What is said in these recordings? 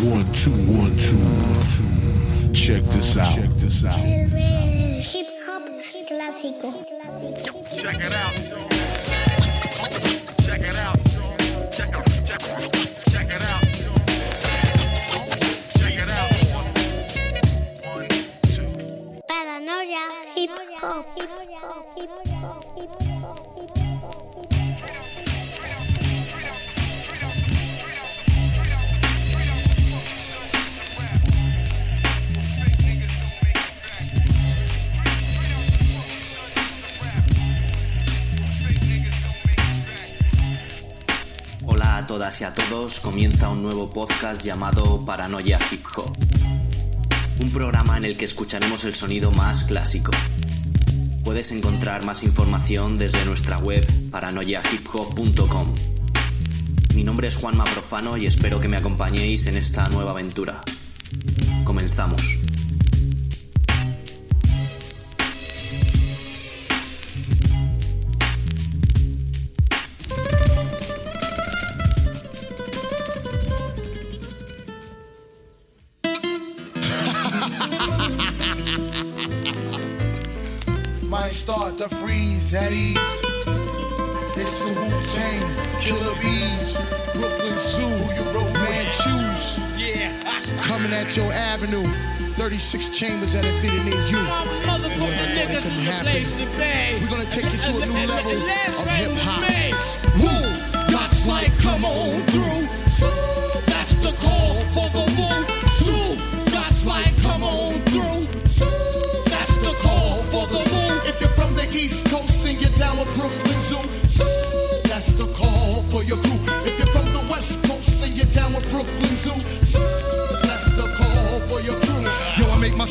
One, two, one, two, one, two. Check this out. Check this out. Hip hop clásico. Check it out. Todas y a todos, comienza un nuevo podcast llamado Paranoia Hip Hop. Un programa en el que escucharemos el sonido más clásico. Puedes encontrar más información desde nuestra web paranoiahiphop.com. Mi nombre es Juanma Profano y espero que me acompañéis en esta nueva aventura. Comenzamos. To freeze at ease. It's the Wu Tang, Killer Bees, Brooklyn Zoo, you roll man choose. Coming at your avenue, 36 chambers at a theater near you. Motherfucking Yeah, niggas in the place to be. We're gonna take you to a new level of hip hop.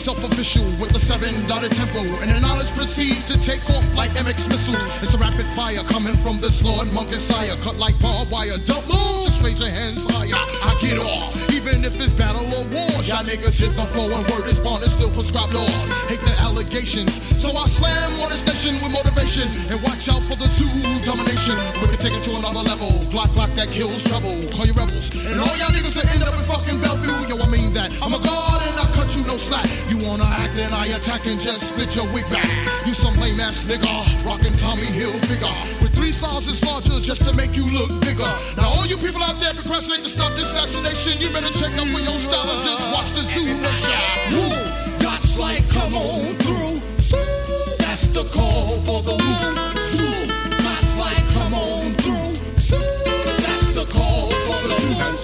Yo, I make myself official with the seven dotted tempo, and the knowledge proceeds to take off like MX missiles. It's a rapid fire coming from this Lord Monk and Sire, cut like barbed wire. Don't move, just raise your hands higher. I get off, even if it's battle or war. Y'all niggas hit the floor and word is born and still prescribe laws. Hate the allegations, so I slam on the station with motivation and watch out for the zoo domination. We can take it to another level. Glock, Glock that kills trouble. Call you rebels, and all y'all niggas will end up in fucking Bellevue. Slack. You wanna act and I attack and just split your wig back. You some lame ass nigga, rockin' Tommy Hill figure with three sizes larger just to make you look bigger. Now all you people out there procrastinate to stop this assassination, you better check up for your style and just watch the zoo nation. Woo. God's like, come on through. That's the call for the. Zoo.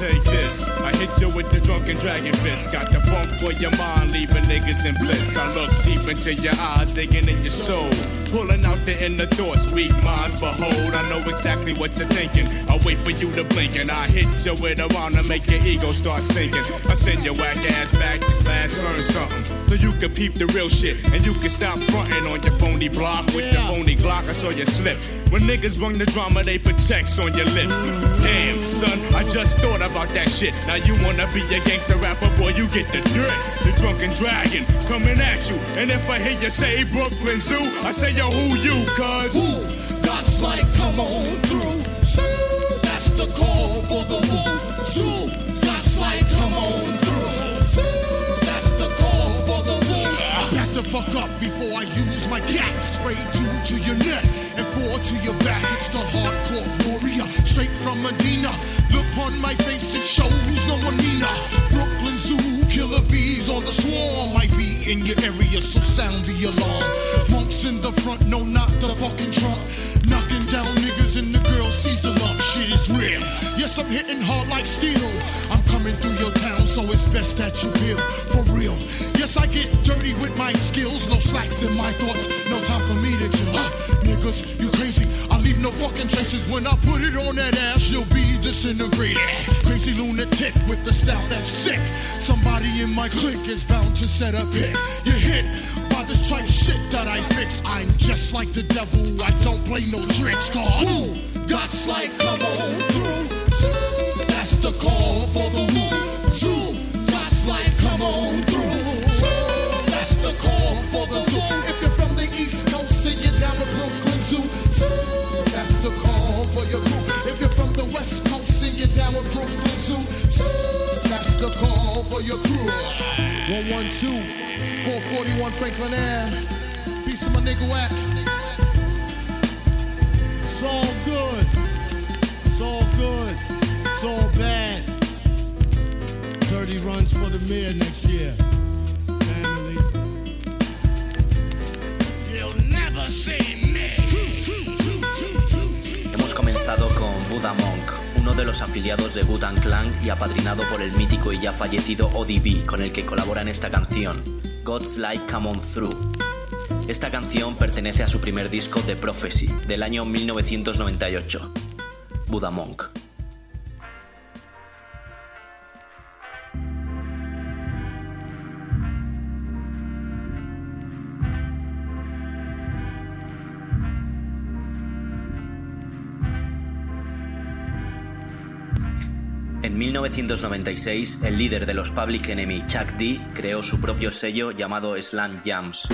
Take this. I hit you with the drunken dragon fist. Got the funk for your mind, leaving niggas in bliss. I look deep into your eyes, digging in your soul. Pulling out the inner thoughts, weak minds behold. I know exactly what you're thinking. I wait for you to blink and I hit you with a round to make your ego start sinking. I send your whack ass back to class, learn something. So you can peep the real shit and you can stop fronting on your phony block with your phony Glock. I saw you slip. When niggas bring the drama, they put checks on your lips. Damn, son, I just thought about that shit. Now you wanna be a gangster rapper, boy, you get the dirt. The drunken dragon coming at you. And if I hear you say Brooklyn Zoo, I say, yo, who you, cuz? Woo. God's like, come on through. That's the call for the woo. Zoo. God's like, come on through. That's the call for the woo. Back the fuck up before I use my gat. Spray two to to your back. It's the hardcore warrior, straight from Medina. Look on my face, it shows no one meaner. Brooklyn Zoo, killer bees on the swarm. Might be in your area, so sound the alarm. Monks in the front, no, not the fucking trunk. Knocking down niggas and the girl sees the lump. Shit is real. Yes, I'm hitting hard like steel. I'm coming through your town, so it's best that you feel for real. Yes, I get dirty with my skills, no slacks in my thoughts, no time for me to chill. Uh, niggas, no fucking traces when I put it on that ass. You'll be disintegrated. Crazy lunatic with the style that's sick. Somebody in my clique is bound to set up hit. You hit by this type shit that I fix. I'm just like the devil. I don't play no tricks. Cause Woo. God's like, come on through. That's the call for the. Zoo. God's like, come on through. 2, 441 Franklin Air. Peace to my nigga Wack. It's all good. It's all good. It's all bad. 30 runs for the mayor next year. Family. You'll never see me. Hemos comenzado con Buddha Monk. uno de los afiliados de Butan Clan y apadrinado por el mítico y ya fallecido ODB, con el que colabora en esta canción, God's Light Come On Through. Esta canción pertenece a su primer disco The Prophecy, del año 1998, Buddha Monk. 1996, el líder de los Public Enemy, Chuck D, creó su propio sello llamado Slam Jams.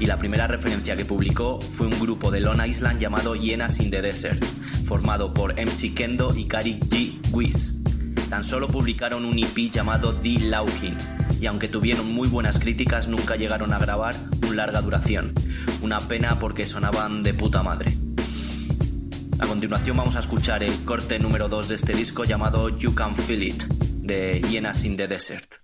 Y la primera referencia que publicó fue un grupo de Long Island llamado Hyenas in the Desert, formado por MC Kendo y Gary G. Wiz. Tan solo publicaron un EP llamado The Laukin, y aunque tuvieron muy buenas críticas, nunca llegaron a grabar un larga duración. Una pena porque sonaban de puta madre. A continuación vamos a escuchar el corte número 2 de este disco llamado You Can Feel It, de Hyenas in the Desert.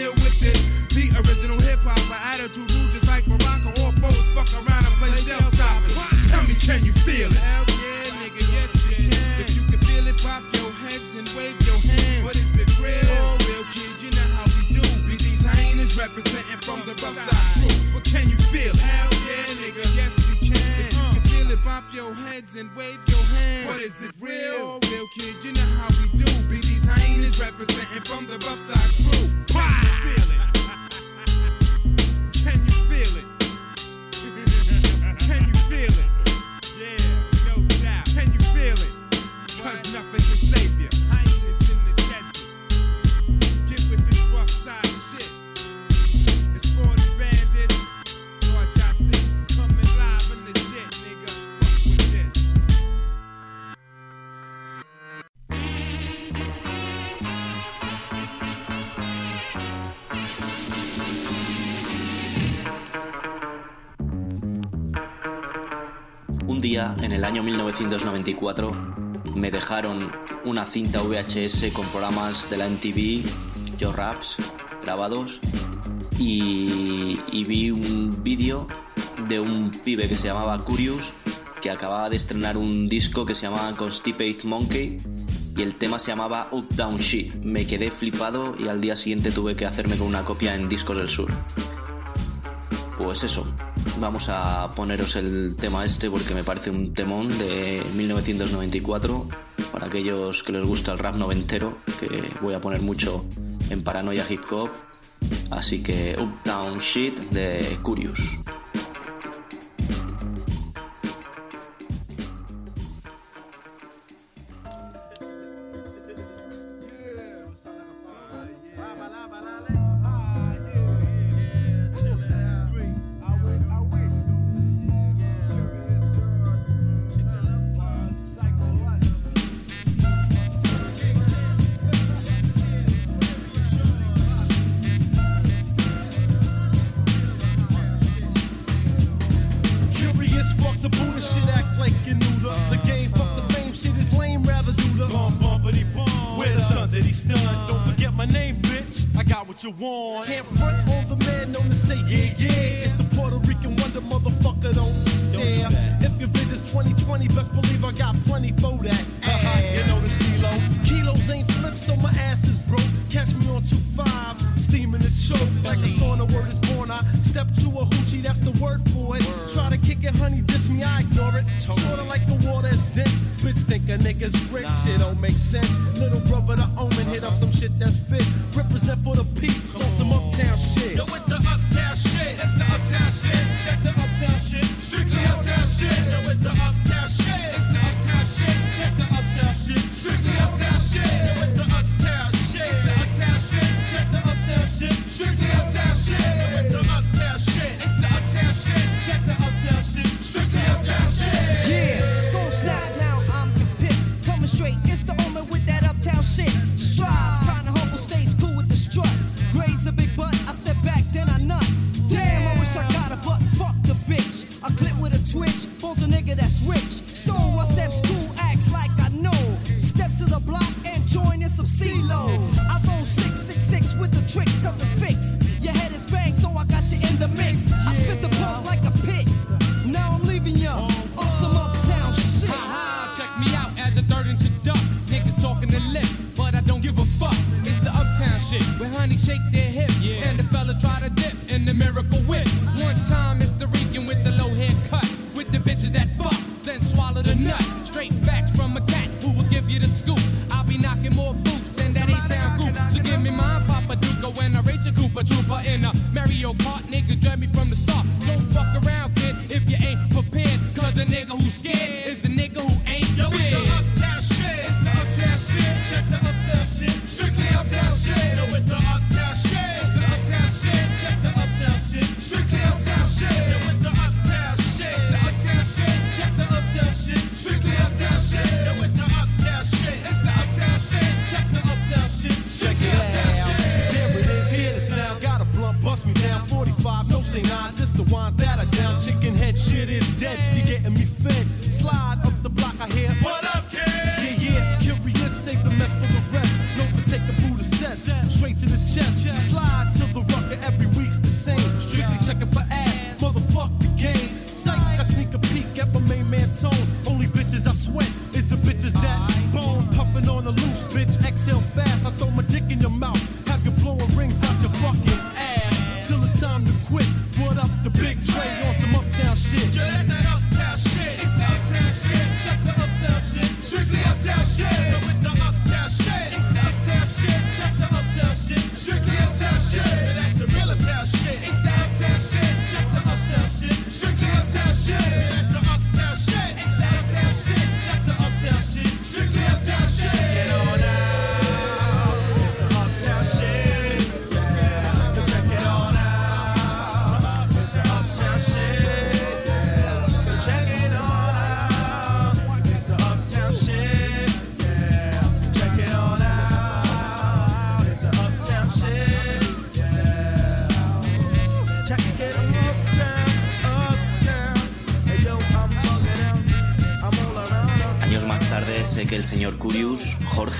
deal with this. The original hip hop, my attitude rude just like Morocco. or foes fuck around and play shells. 1994 me dejaron una cinta VHS con programas de la MTV, yo raps grabados y, vi un vídeo de un pibe que se llamaba Curious que acababa de estrenar un disco que se llamaba Constipate Monkey y el tema se llamaba Up Down Shit. Me quedé flipado y al día siguiente tuve que hacerme con una copia en Discos del Sur. Pues eso, Vamos a poneros el tema este porque me parece un temón de 1994 para aquellos que les gusta el rap noventero, que voy a poner mucho en paranoia hip hop. Así que Uptown Shit de Curious.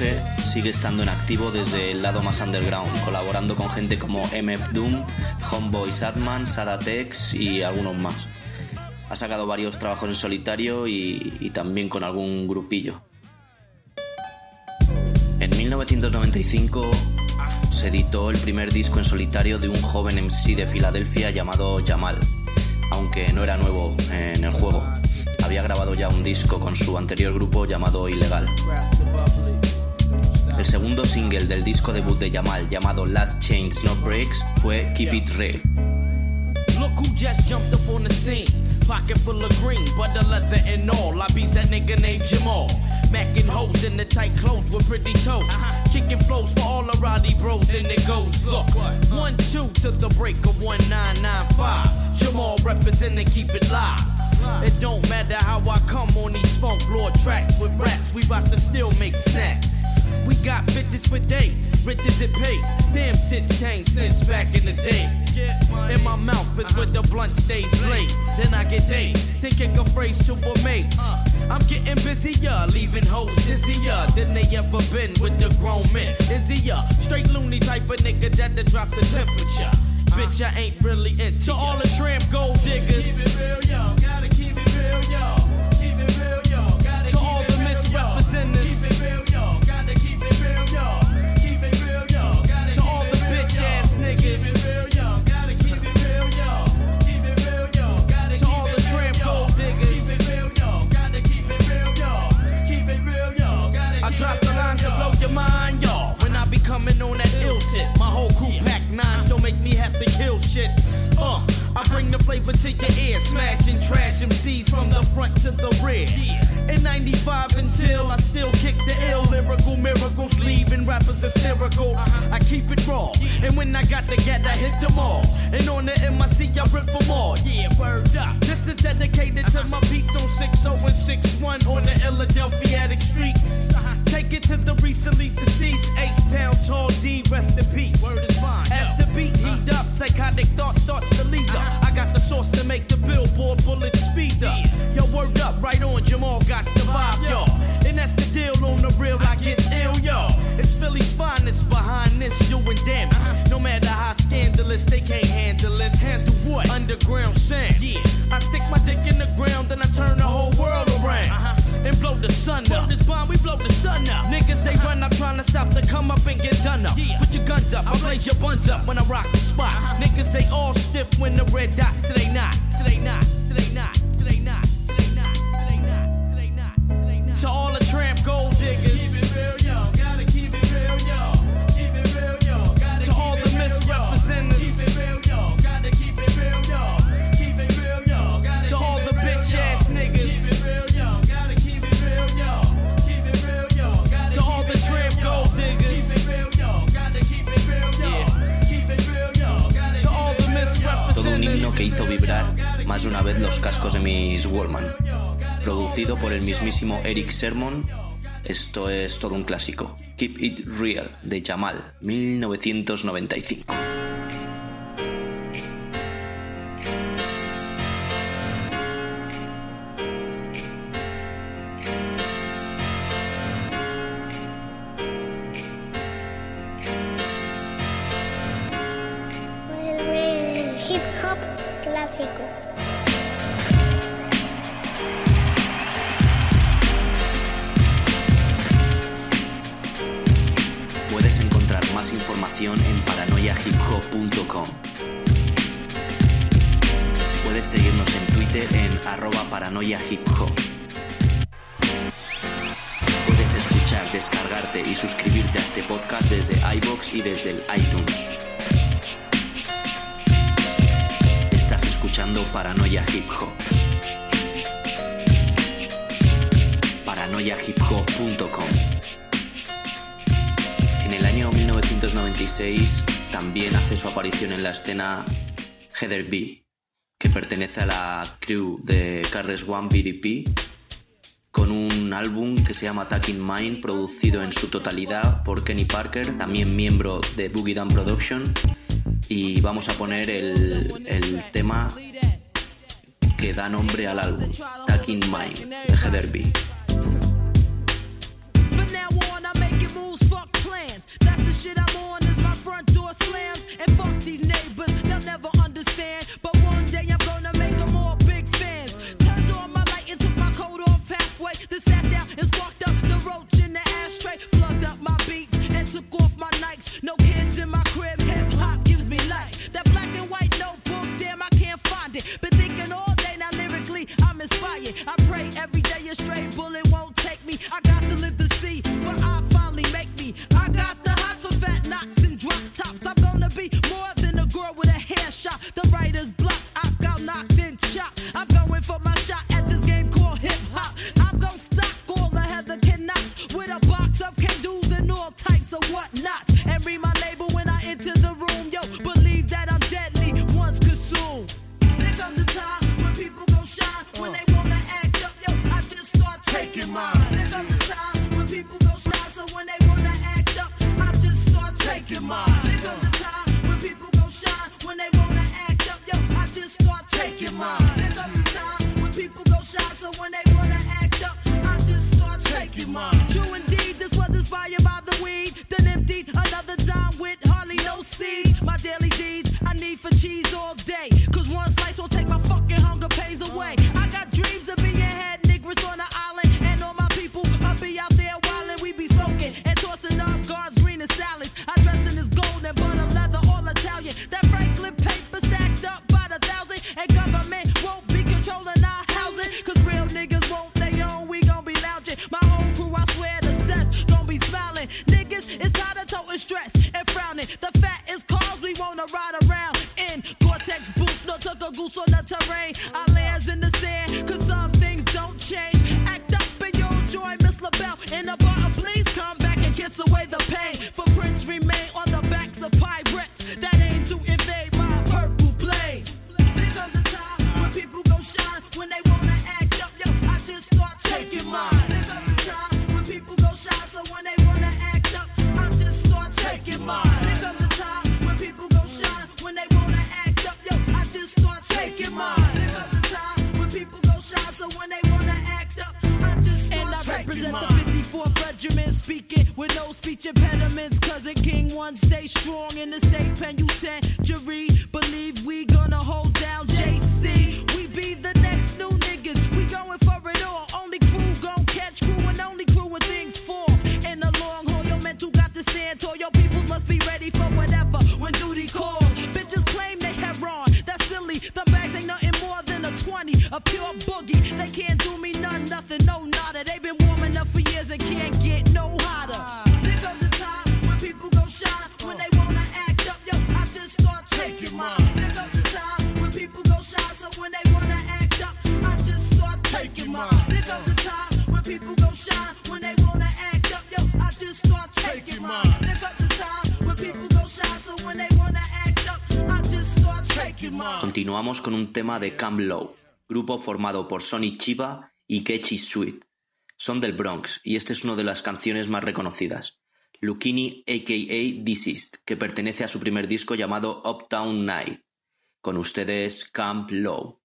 Jorge, sigue estando en activo desde el lado más underground, colaborando con gente como MF Doom, Homeboy Sadman, Sadatex y algunos más. Ha sacado varios trabajos en solitario y, y también con algún grupillo. En 1995 se editó el primer disco en solitario de un joven MC de Filadelfia llamado Jamal, aunque no era nuevo en el juego. Había grabado ya un disco con su anterior grupo llamado Ilegal. El segundo single del disco debut de Jamal, llamado Last Chance No Breaks, fue Keep It Real. Look who just jumped up on the scene. Pocket full of green, butter leather and all. I beats that nigga named Jamal. Macking hoes in the tight clothes with pretty toes. Uh-huh. Kicking flows for all the rowdy bros, and it goes. Look, one two to the break of 1995. Jamal representing, keep it live. It don't matter how I come on these funk lord tracks with raps. We bout to still make snacks. We got bitches for days, riches it pays. Damn shit's changed since back in the day. In my mouth is where the blunt stays laid. Then I get dazed, thinking a phrase to a mate. I'm getting busier, leaving hoes dizzier than they ever been with the grown men. Izzier, straight loony type of nigga that'll drop the temperature. Bitch, I ain't really into To all the tramp gold diggers. Shit. Uh, I bring the flavor to your ear, smashing trash MCs from the front to the rear. In 95 until I still kick the ill lyrical miracles, leaving rappers hysterical. Uh-huh. I keep it raw, and when I got the get, I hit them all. And on the MIC, I rip them all. Yeah, word up. This is dedicated to uh-huh. my beats on 60 and 61 on the Philadelphia streets. Uh-huh. Take it to the recently deceased H-Town Tall D, rest in peace. Word is fine. As the beat uh. heat up, psychotic thought starts to lead up. Uh. I got the sauce to make the billboard bullet speed up. Yo, word up, right on, Jamal got the vibe, yo. And that's the deal on the real, I get ill, yo. It's Philly's finest behind this, doing damage. Uh-huh. No matter how scandalous, they can't handle it. Handle what? Underground sand. Yeah. I stick my dick in the ground, then I turn the whole world around. Uh-huh and blow the sun up. This bomb, we blow the sun up. Niggas, they run up trying to stop to come up and get done up. Put your guns up, I'll blaze your buns up when I rock the spot. Uh-huh. Niggas, they all stiff when the red dot. Today not, today not, today not, today not, today not, today not, today not. To all the tramp gold diggers. Que hizo vibrar más de una vez los cascos de mis Wallman. Producido por el mismísimo Eric Sermon, esto es todo un clásico. Keep It Real de Jamal, 1995. Aparición en la escena Heather B, que pertenece a la crew de Carles One BDP, con un álbum que se llama Attacking Mind, producido en su totalidad por Kenny Parker, también miembro de Boogie Down Production, y vamos a poner el, el tema que da nombre al álbum, Attacking Mind, de Heather B. tema de Camp Low, grupo formado por Sonny Chiba y Kechi Sweet. Son del Bronx y esta es una de las canciones más reconocidas. Lucchini aka Deceased, que pertenece a su primer disco llamado Uptown Night. Con ustedes Camp Low.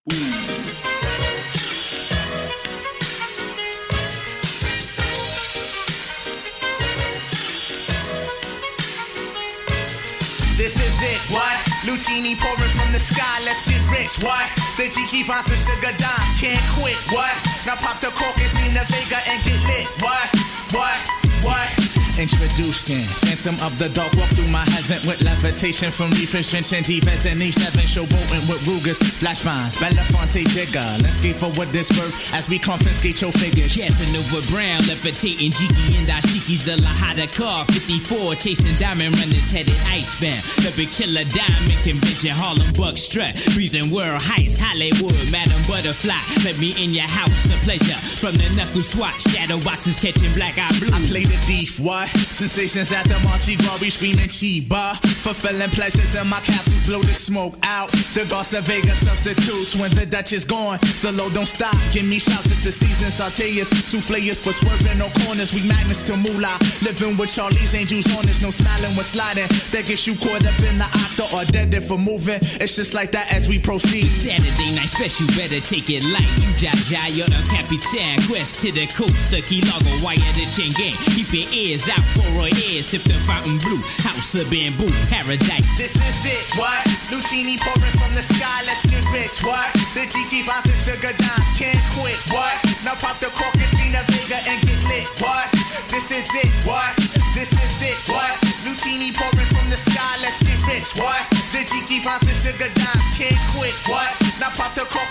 This is it, what? Luchini pouring from the sky, let's get rich, what? The Jiki Vines and Sugar Dimes can't quit, what? Now pop the cork and Nina Vega and get lit, what? What? What? Introducing Phantom of the Dark Walk through my heaven with levitation from reefers drenching defense and each seven showboating with Rugers, flash vines, Belafonte Jigger. Let's skate for what this worth as we confiscate your figures. Casanova Brown, levitating Jiki and Dashiki's the Lahada car. 54, chasing diamond runners headed icebound. The big chiller diamond convention, Harlem Buck strut. Freezing world heights, Hollywood, Madam Butterfly. Let me in your house, a pleasure. From the knuckle swatch, shadow boxes catching black eye blue. I play the thief, Sensations at the Monte bar, we screaming Chiba. Fulfilling pleasures in my castles, blow the smoke out. The Garza Vega substitutes when the Dutch is gone. The load don't stop, give me shouts, it's the season. Sauteas, souffleurs for swerving, no corners. We magnets to moolah. Living with Charlie's angels on us, no smiling when sliding. That gets you caught up in the octa or dead for moving. It's just like that as we proceed. Saturday night special, better take it light. You Jaja, you're a Capitan. Quest to the coast, the Key Largo, wire the chain gang. Keep your ears out for a ear. Sip the fountain blue, house of bamboo, paradise. This is it, what? Luchini pouring from the sky, let's get rich, what? The Jiki Vines and Sugar Dimes can't quit, what? Now pop the cork and Nina Vega and get lit, what? This is it, what? This is it, what? Luchini pouring from the sky, let's get rich, what? The Jiki Fonts and Sugar Dimes can't quit. What? Now pop the cork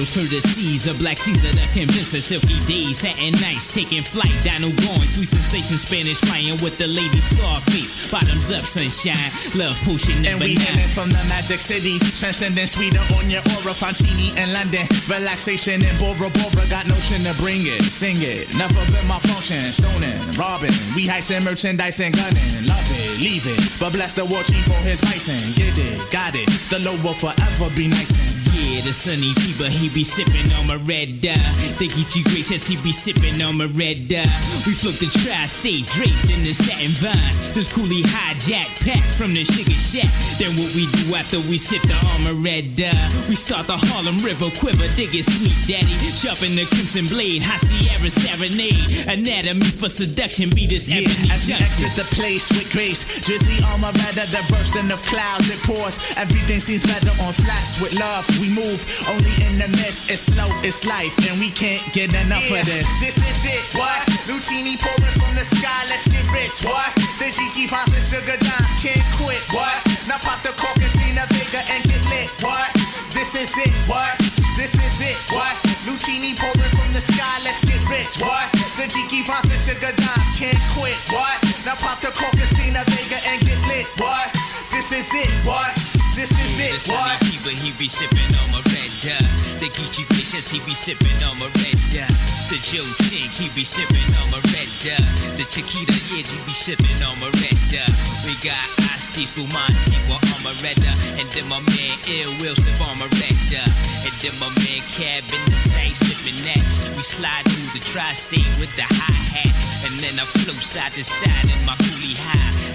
Falling sparrows through the seas, a black Caesar that convince us silky days, satin nights, taking flight, dino going, sweet sensation, Spanish flying with the lady Scarface, bottoms up, sunshine, love potion And number we nine. from the magic city, transcending sweeter on your aura, Fontini in London, relaxation in Bora Bora, got notion to bring it, sing it, never been my function, stoning, robbing, we heisting merchandise and gunning, love it, leave it, but bless the war chief for his bison, get it, got it, the low will forever be nice and Yeah, the sunny Chiba, he be sipping on my red uh, dye. They get you gracious, he be sipping on my red dye. We float the tri-state draped in the satin vines. This coolie hijack pack from the sugar shack. Then what we do after we sip the armor red dye? We start the Harlem River quiver, dig it sweet daddy. Sharpen the crimson blade, high Sierra serenade. Anatomy for seduction, be this Yeah, ebony as we junction. exit the place with grace, Drizzy armor rather the bursting of clouds it pours. Everything seems better on flats with love. We move only in the mist. It's slow, it's life, and we can't get enough of this. This is it, what? Luchini pouring from the sky, let's get rich, what? The Jiki Fonts and Sugar Dimes can't quit, what? Now pop the cork and Stina Vega and get lit, what? This is it, what? This is it, what? Luchini pouring from the sky, let's get rich, what? The Jiki Fonts and Sugar Dimes can't quit, what? Now pop the cork and Stina Vega and get lit, what? This is it, what? This is it, what? sunny he be sipping on my red dye. The Geechee Vicious, he be sipping on my red dye. The Joe Chink, he be sipping on my red dye. The Chiquita Yid, he be sipping on my red dye. We got Asti Fumanti on my red dye. And then my man Ill Will sip on my red dye. And then my man Cab in the same sipping that. We slide through the tri-state with the hi-hat. And then I flow side to side in my coolie high.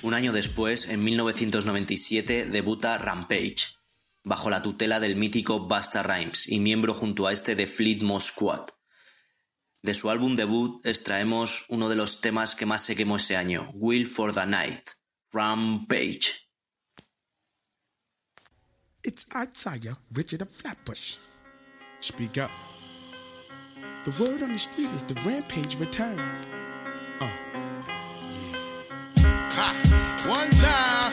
Un año después, en 1997, debuta Rampage, bajo la tutela del mítico Busta Rhymes y miembro junto a este de Fleetmore Squad. De su álbum debut extraemos uno de los temas que más se quemó ese año, Will for the Night, Rampage. It's Isaiah Richard of Flatbush. Speak up. The word on the street is the rampage return. Uh, One time,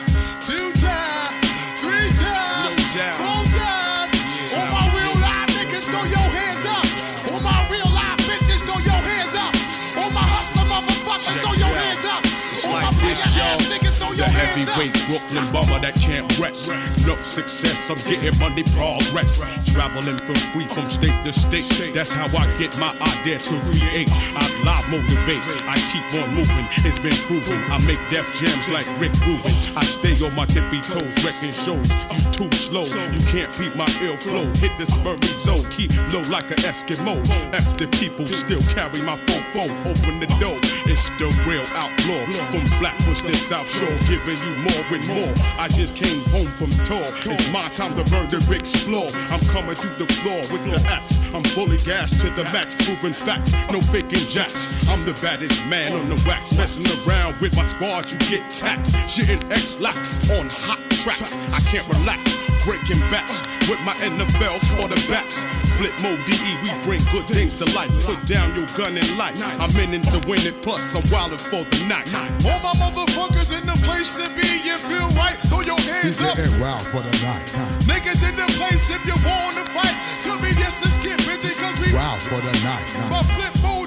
heavyweight Brooklyn bummer that can't rest. No success, I'm getting money progress. Traveling from free from state to state. That's how I get my idea to create. I live motivate. I keep on moving. It's been proven. I make Def Jams like Rick Rubin. I stay on my tippy toes, wrecking shows. You too slow. You can't beat my ill flow. Hit the spurry zone. Keep low like an Eskimo. After people still carry my phone phone. Open the door. It's the real outlaw. From Flatbush to South Shore. Giving you more and more. I just came home from tour. It's my time to burn the explore. I'm coming through the floor with the axe. I'm fully gassed to the max, proving facts. No faking jacks. I'm the baddest man on the wax. Messing around with my squad, you get taxed. Shitting X-lax on hot tracks. I can't relax. Breaking backs with my NFL quarterbacks. Flip mode DE, we bring good things to life. Put down your gun and light. I'm in it to win it, plus I'm wildin' for the night. All my motherfuckers in the place to be. You feel right? Throw your hands up. wild for the night. Niggas in the place if you wanna fight. Tell me yes, let's get busy cause we Wild for the night. My flip mode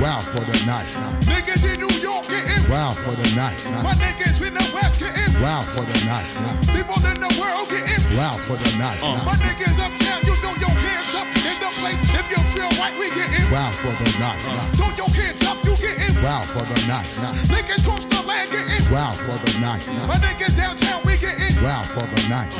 Wild for the night. Niggas in New York getting Wild for the night. My niggas in the West getting Wild for the night. People in the world getting Wild for the night. My niggas uptown, you throw your hands up in the place. If you feel right, we getting Wild for the night. Throw your hands up, you getting Wild for the night. Niggas cross the land getting wow for the night. My niggas downtown, we getting wow for the night.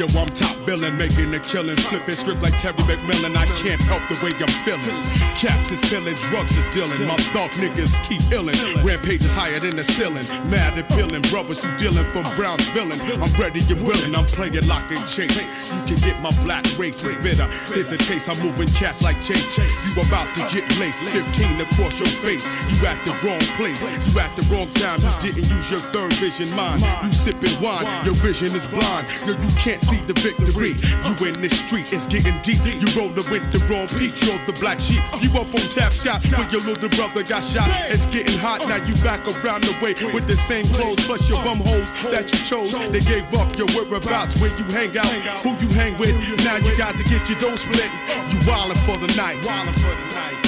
Yo, I'm top billing, making a killing, flipping script like Terry McMillan. I can't help the way I'm feeling. Caps is filling, drugs is dealing. My thug niggas keep illin'. Rampage is higher than the ceiling. Mad and billing, brothers you dealing from Brown's villain. I'm ready and willing, I'm playing lock and chase. You can get my black race is bitter. There's a taste, I'm moving cats like Chase. You about to get laced, 15 across your face. You at the wrong place, you at the wrong time. You didn't use your third vision mind. You sipping wine, your vision is blind. Yo, you can't see the victory. You in this street, it's getting deep. You rolling with the wrong peak, you're the black sheep. You up on tap scotch when your little brother got shot. It's getting hot, now you back around the way with the same clothes, plus your bum hoes that you chose. They gave up your whereabouts, where you hang out, who you hang with. Now you got to get your dough split. You wildin' for the night. Wildin' for the night,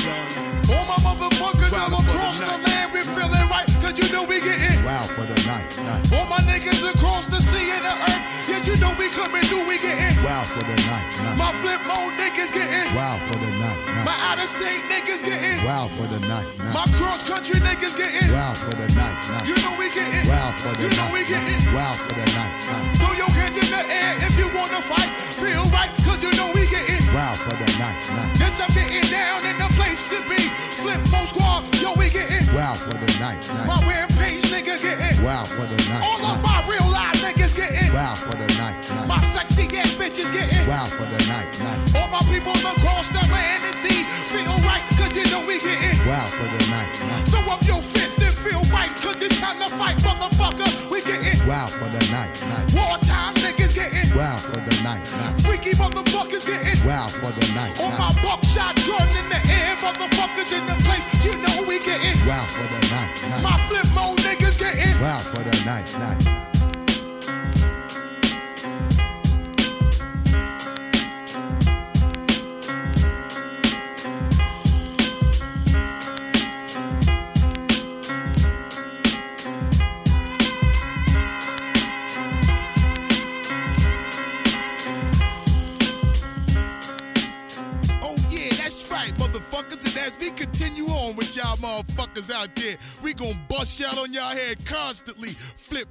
All my motherfuckers all across the land, we feeling right, cause you know we getting. Wow for the night. night. All my niggas across the sea and the earth, yes, you know we coming through, we getting. Wow for the night. night. My Flipmode niggas getting. Wow for the night. My night. out of state niggas getting. Wow for the night. My night. cross country niggas getting. Wow for the night. night. You know we getting. Wow for the You know we night. getting. night. Wow for the night. night. Hands in the air if you wanna fight. Feel right, cause you know we getting. Wow for the night. night. Yes, I'm getting down in the place to be. Flipmode squad, yo, we getting. Wow for the night. My night. rampage niggas getting. Wow for the night. All of my real live niggas getting. Wow for the night. My sexy ass bitches getting. Wow for the night. night. All my people across the land and sea. Feel right, cause you know we getting. Wow for the night. night. So up your fists and feel right, cause it's time to fight, motherfucker. We getting. Wow for the night. night. Getting. Wow for the night. night. Freaky motherfuckers getting. Wow for the night. On night. my buckshot gun in the air, motherfuckers in the place. You know we getting. Wow for the night. night. My Flipmode niggas getting. Wow for the night. night. We gon' bust y'all on y'all head constantly.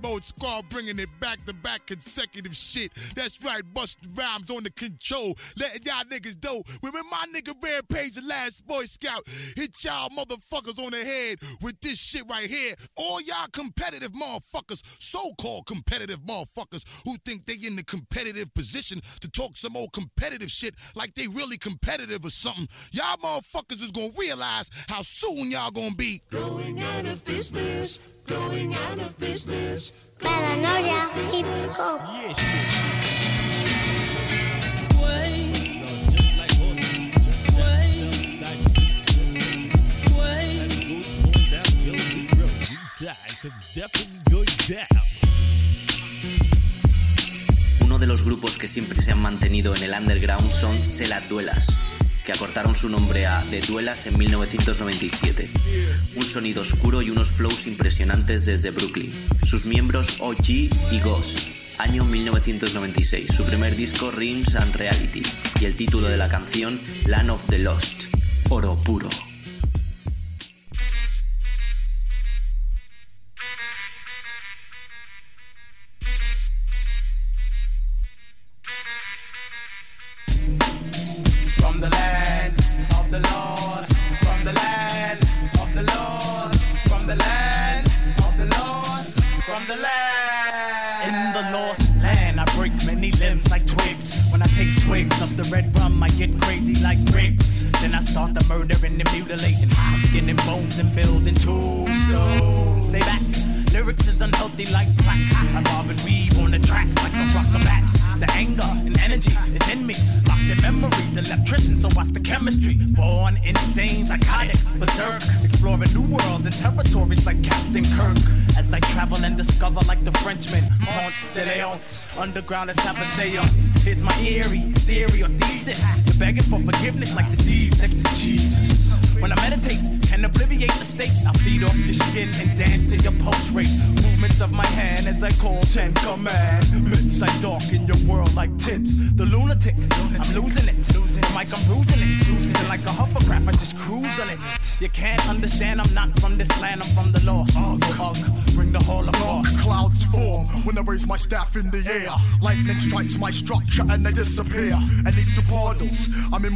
Mode squad bringing it back to back consecutive shit. That's right, Busta Rhymes on the control, letting y'all niggas know. When my nigga Rampage, the last Boy Scout, hit y'all motherfuckers on the head with this shit right here. All y'all competitive motherfuckers, so-called competitive motherfuckers who think they in the competitive position to talk some old competitive shit like they really competitive or something. Y'all motherfuckers is gonna realize how soon y'all gonna be going out of business. Going out of business. Paranoia hip hop. Uno de los grupos que siempre se han mantenido en el underground son Selat Duelas, que acortaron su nombre a The Duelas en 1997. Un sonido oscuro y unos flows impresionantes desde Brooklyn. Sus miembros OG y Ghost. Año 1996, su primer disco Rims and Reality y el título de la canción Land of the Lost. Oro puro.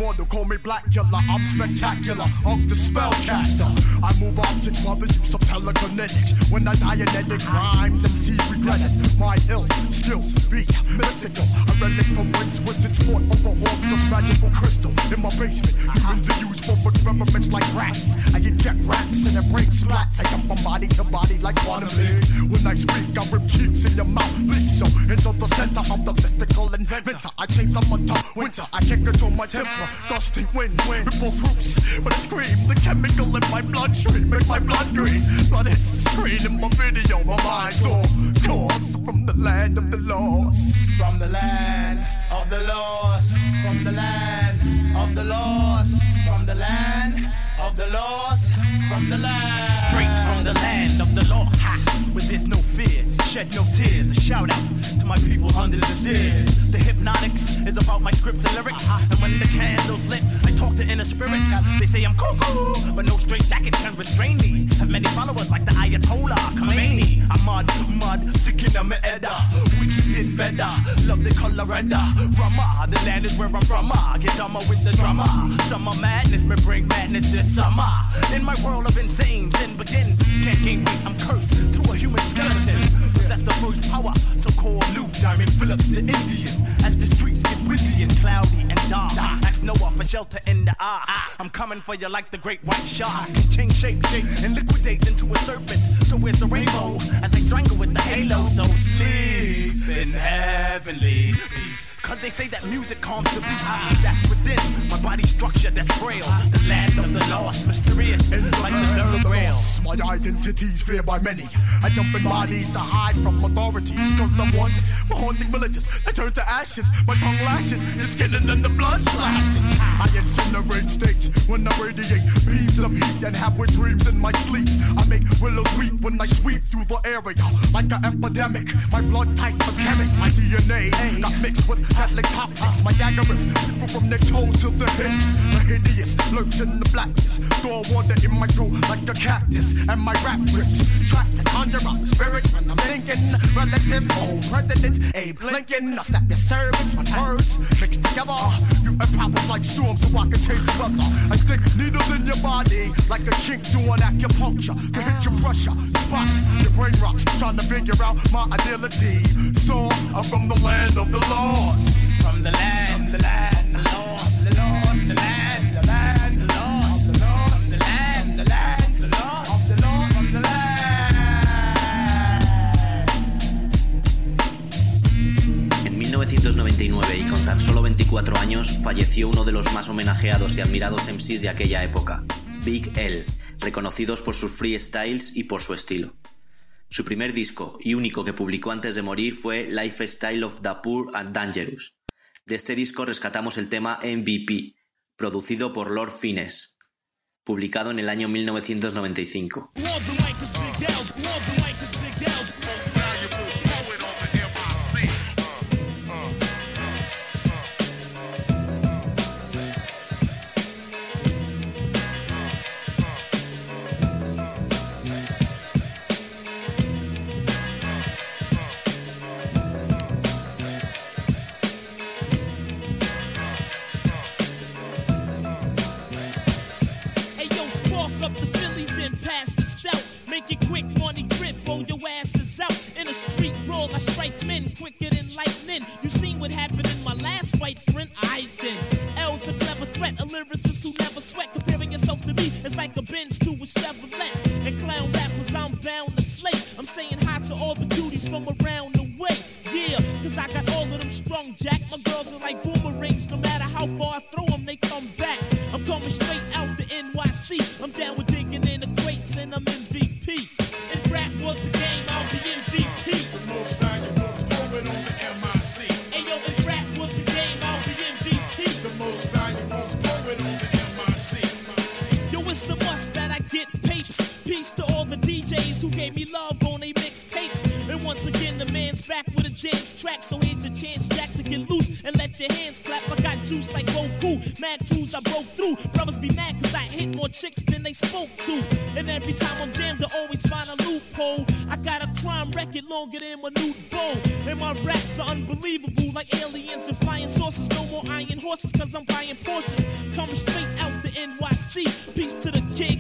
Immortal, call me Blackula. I'm spectacular, When I dianetic rhymes and see regret it. My ill skills be mythical. A relic from whence wizards fought over orbs of magical crystal. In my basement, humans are used for experiments like rats. I inject raps and I break splats. I jump from body to body like league. When I speak, I rip cheeks in your mouth. So into the center of the mystical inventor. I change summer to winter. I can't control my temper. Gusting winds, ripple swoops. But I scream, the chemical in my bloodstream makes my blood green. Blood hits the screen in oh my video. My mind's off course from the land of the lost. From the land of the lost. From the land of the lost. From the land of the lost. From the land. Straight from the land of the lost. Ha! Where there's no fear, shed no tears. A shout out to my people under the stairs. The hypnotics is about my scripts and lyrics. And when the candle's lit, I talk to inner spirits. They say I'm cuckoo, but no straight jacket can restrain me. Have many followers like the Ayatollah Khomeini. I'm mud, mud, sick in my edda. We keep it better, love the color red. Rama, the land is where I'm from. ah. Get dumber with the drama. Summer madness may bring madness this summer. In my world of insane, then begin. Can't gain weight, I'm cursed to a human skeleton. Possess the first power, so call Lou Diamond Phillips the Indian. As the streets get windy and cloudy and dark. Ask Noah for shelter in the ark. I'm coming for you like the great white shark. Change shape, shape, and liquidate into a serpent. So where's the rainbow? As I strangle with the halo. So sleep in heavenly peace. Cause they say that music calms the beast that's within my body structure that's frail. The land of the lost, mysterious, like the third grail. My identity's feared by many. I jump in bodies to hide from authorities. Cause the one for haunting villages, they turn to ashes. My tongue lashes, your skin and then the blood slashes. I incinerate states when I radiate beams of heat and have with dreams in my sleep. I make willows weep when I sweep through the area like an epidemic. My blood type is chemic, my DNA got mixed with deadly toxics. My dagger rips people from their toes to their hips. The hideous lurks in the blackness. Store water in my throat like a cactus. And my rap rips tracks and conjure up spirits when I'm thinking. Relatives, old presidents, Abe Lincoln. I snap your cervix when words mixed together. You empowers like storms so I can change the weather. I stick needles in your body like a chink doing acupuncture. Can hit your pressure, spots your brain rocks. Trying to figure out my identity. So I'm from the land of the lost. From the land, the land, 1999 y con tan solo 24 años falleció uno de los más homenajeados y admirados MCs de aquella época, Big L, reconocidos por sus freestyles y por su estilo. Su primer disco y único que publicó antes de morir fue Lifestyle of the Poor and Dangerous. De este disco rescatamos el tema MVP, producido por Lord Finesse, publicado en el año 1995.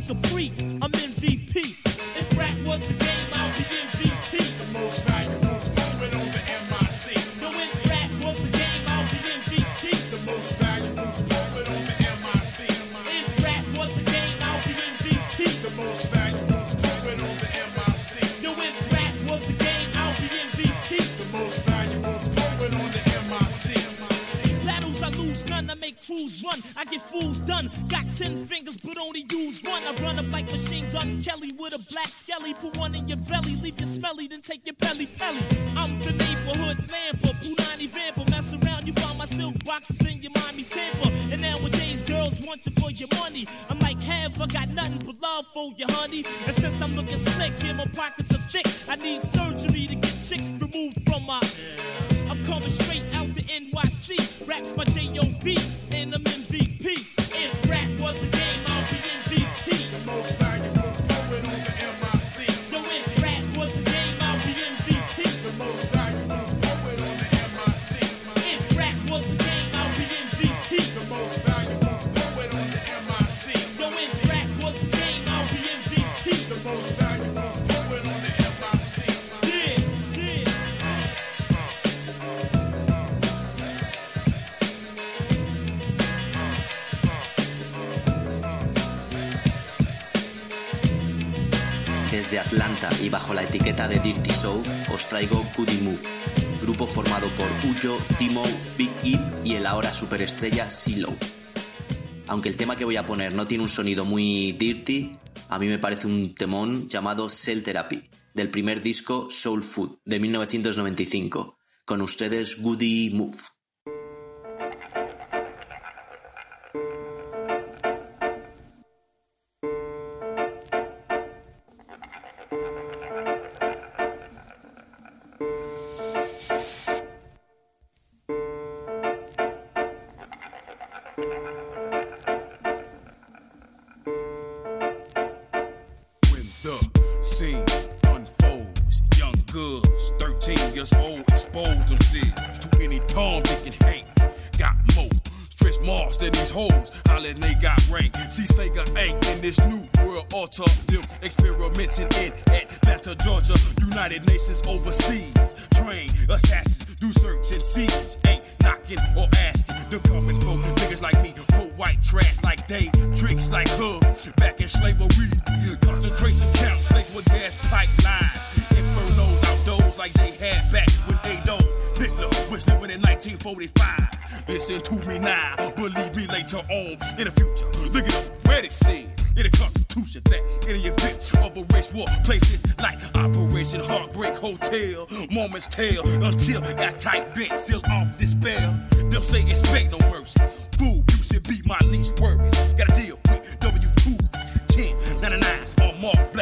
The kid Traigo Goody Move, grupo formado por Ujo, Timo, Big Ip y el ahora superestrella CeeLo. Aunque el tema que voy a poner no tiene un sonido muy dirty, a mí me parece un temón llamado Cell Therapy, del primer disco Soul Food de 1995. Con ustedes Goody Move.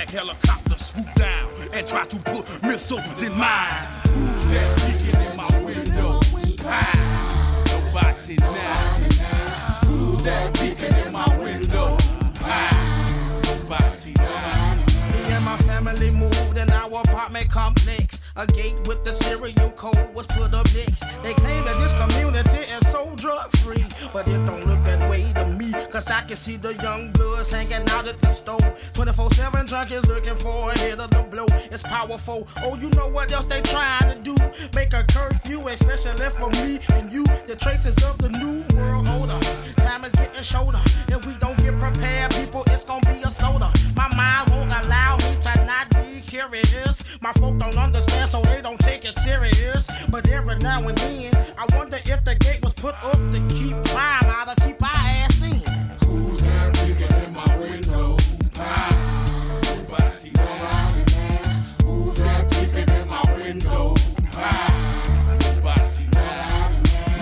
Black helicopter swoop down and try to put missiles in mines. Who's that peeking in my window? Ah, nobody now. Who's that peeking in my window? Ah, nobody now. Me and my family moved in our apartment complex. A gate with the serial code was put up next. They claim that this community is so drug free, but it don't look that way. Cause I can see the young bloods hanging out at the store. 24 7 junkies looking for a hit of the blow. It's powerful. Oh, you know what else they trying to do? Make a curfew, especially for me and you. The traces of the new world order. Time is getting shorter. If we don't get prepared, people, it's gonna be a slaughter. My mind won't allow me to not be curious. My folk don't understand, so they don't take it serious. But every now and then, I wonder if the gate was put up to keep crime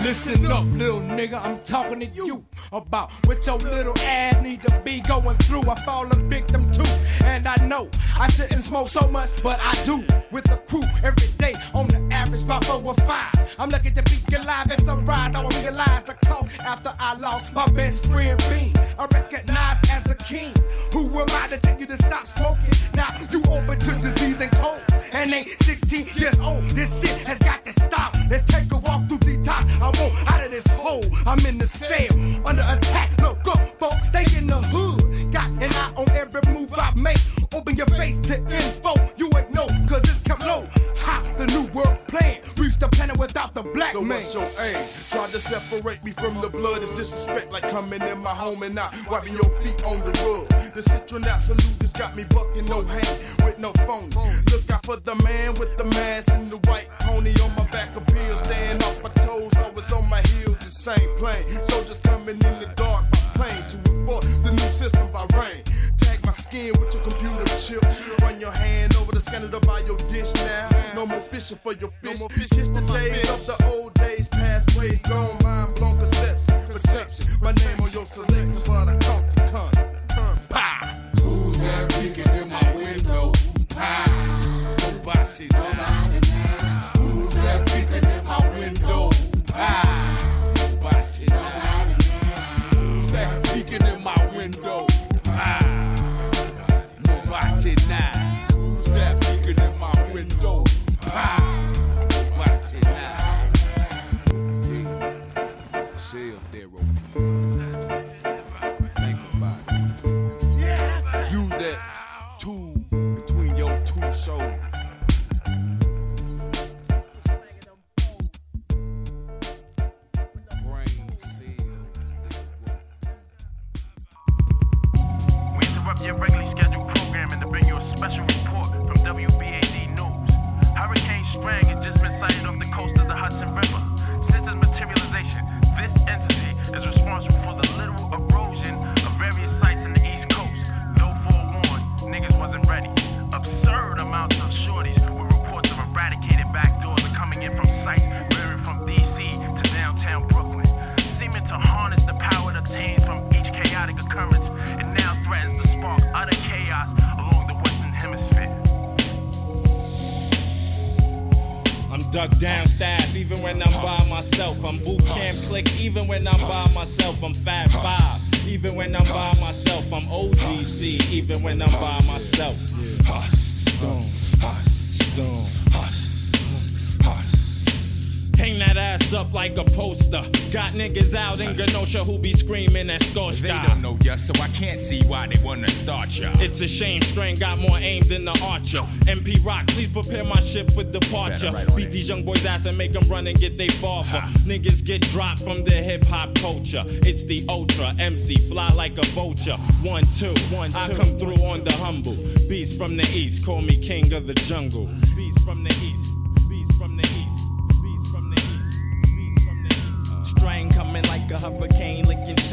Listen up, little nigga, I'm talking to you about what your little ass need to be going through. I fall a victim too, and I know I shouldn't smoke so much, but I do. With the crew every day, on the average, about four or five. I'm lucky to be alive at sunrise. I realize the cost after I lost my best friend Bean. I recognize as a king. Who am I to tell you to stop smoking? Now you open to disease and cold, and ain't 16 years old. This shit has got to stop. This hole. I'm in the cell under attack. Look up, folks, they in the hood. Got an eye on every move I make. Open your face to info. You ain't know, cause it's come low. Ha, the new world plan. Reach the planet without the black So man. what's your aim? Try to separate me from the blood. It's disrespect like coming in my home and not wiping your feet on the rug. The citronat salute has got me bucking no hand with no phony. Look for the man with the mask and the white pony on my back appeal. Staying off my toes, always on my heels, the same plane. Soldiers coming in the dark, plane to report the new system by rain. Tag my skin with your computer chip. Run your hand over the scanner to buy your dish now. No more fishing for your fish. No more fishing the days of the old days, past ways gone. Mind blown perception. My name on your select. Nobody now. Who's that peeking in my window? Pow! Nobody now. Who's that peeking in my window? Nobody now. Who's that peeking in my window? Pow! Nobody now. There. Think about it. Use that tool between your two shoulders. Special who be screaming at Scorch They don't know ya, so I can't see why they wanna start ya. It's a shame, Starang got more aim than the archer. MP Rock, please prepare my ship for departure. Right Beat these young boys' ass and make them run and get they for. Niggas get dropped from the hip hop culture. It's the ultra MC, fly like a vulture. One, two, one, I come through on the humble. Beast from the east, call me king of the jungle. Beast from the east, a hurricane,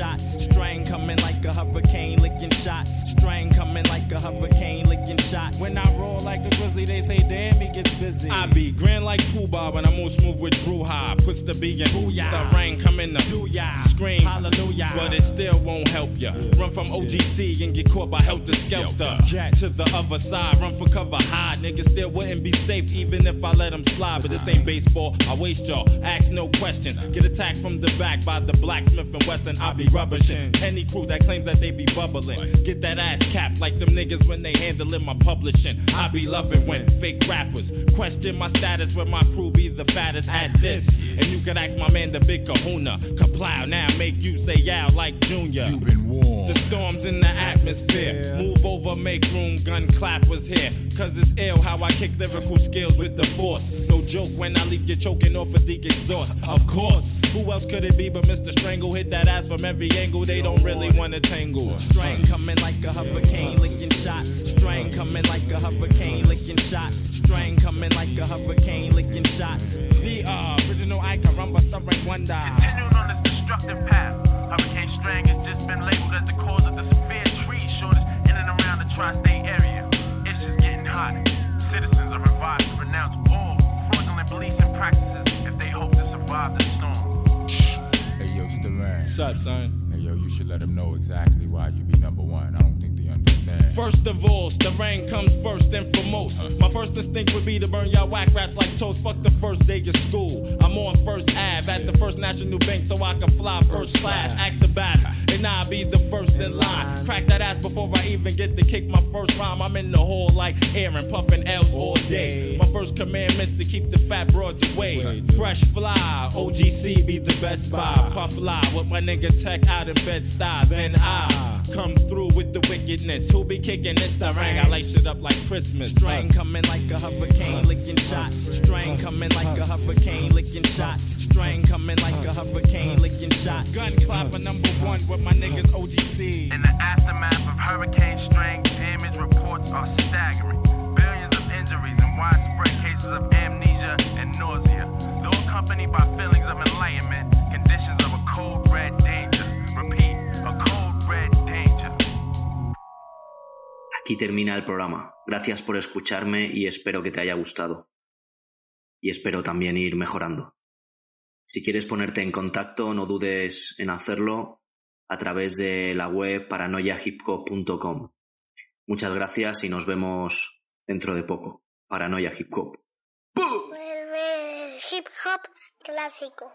shots. Starang coming like a hurricane, licking shots. Starang coming like a hurricane, licking shots. When I roll like a grizzly, they say, damn, he gets busy. I be grand like Pooh Bah when I move smooth with Dru Ha. Puts the B in booyah. The rain coming to do ya. Scream, hallelujah. But it still won't help ya. Run from OGC and get caught by Heltah Skeltah. Jack to the other side, run for cover high. Niggas still wouldn't be safe even if I let them slide. But this ain't baseball, I waste y'all. Ask no questions. Get attacked from the back by the blacksmith and Wesson. I be rubbishing. Any crew that claims that they be bubbling. Get that ass capped like them niggas when they handling my publishing. I be loving when fake rappers question my status when my crew be the fattest at this. And you could ask my man the big kahuna. Kaplow now make you say yeah like Junior. You been warned. The storms in the atmosphere. Move over, make room, gun clap was here. Cause it's ill how I kick lyrical skills with the force. No joke when I leave you choking off of the exhaust. Of course, who else could it be but Mr. Strangle? Hit that ass from every angle, they don't really wanna tangle. Starang coming like a hurricane, licking shots. Starang coming like a hurricane, licking shots. Starang coming like a hurricane, licking shots. The uh, original icon, rumba Starang Wondah. Continuing on this destructive path, Hurricane Starang has just been labeled as the cause of the severe tree shortage in and around the tri-state area. It's just getting hotter. Citizens are advised to renounce all fraudulent policing practices if they hope to survive the storm. Yo, What's up, son? Hey yo, you should let them know exactly why you be number one. I don't think they understand. First of all, the rain comes first and foremost. Uh-huh. My first instinct would be to burn y'all whack raps like toast. Fuck the first day of school. I'm on First Ave at the First National Bank so I can fly first class. Ask about it, and I'll be the first in line. Crack that ass before I even get to kick my first rhyme. I'm in the hall like Aaron, puffing L's all day. My first commandment's to keep the fat broads away. Fresh fly, OGC be the best buy. Puff lie with my nigga Tech out in Bed-Stuy. Then I come through with the wickedness. Who be kicking this? The ring. I light shit up like Christmas. Starang coming like a hurricane, licking shots. Starang coming like a hurricane, licking shots. Starang coming like a hurricane, licking shots. Gun clapper number one with my niggas OGC. In the aftermath of Hurricane Starang, damage reports are staggering. Billions of injuries and widespread cases of amnesia and nausea, though accompanied by feelings of enlightenment, conditions of a cold red danger. Repeat, Aquí termina el programa. Gracias por escucharme y espero que te haya gustado. y espero también ir mejorando. Si quieres ponerte en contacto, no dudes en hacerlo a través de la web paranoiahiphop.com. Muchas gracias y nos vemos dentro de poco. Paranoia Hip Hop. El hip hop clásico.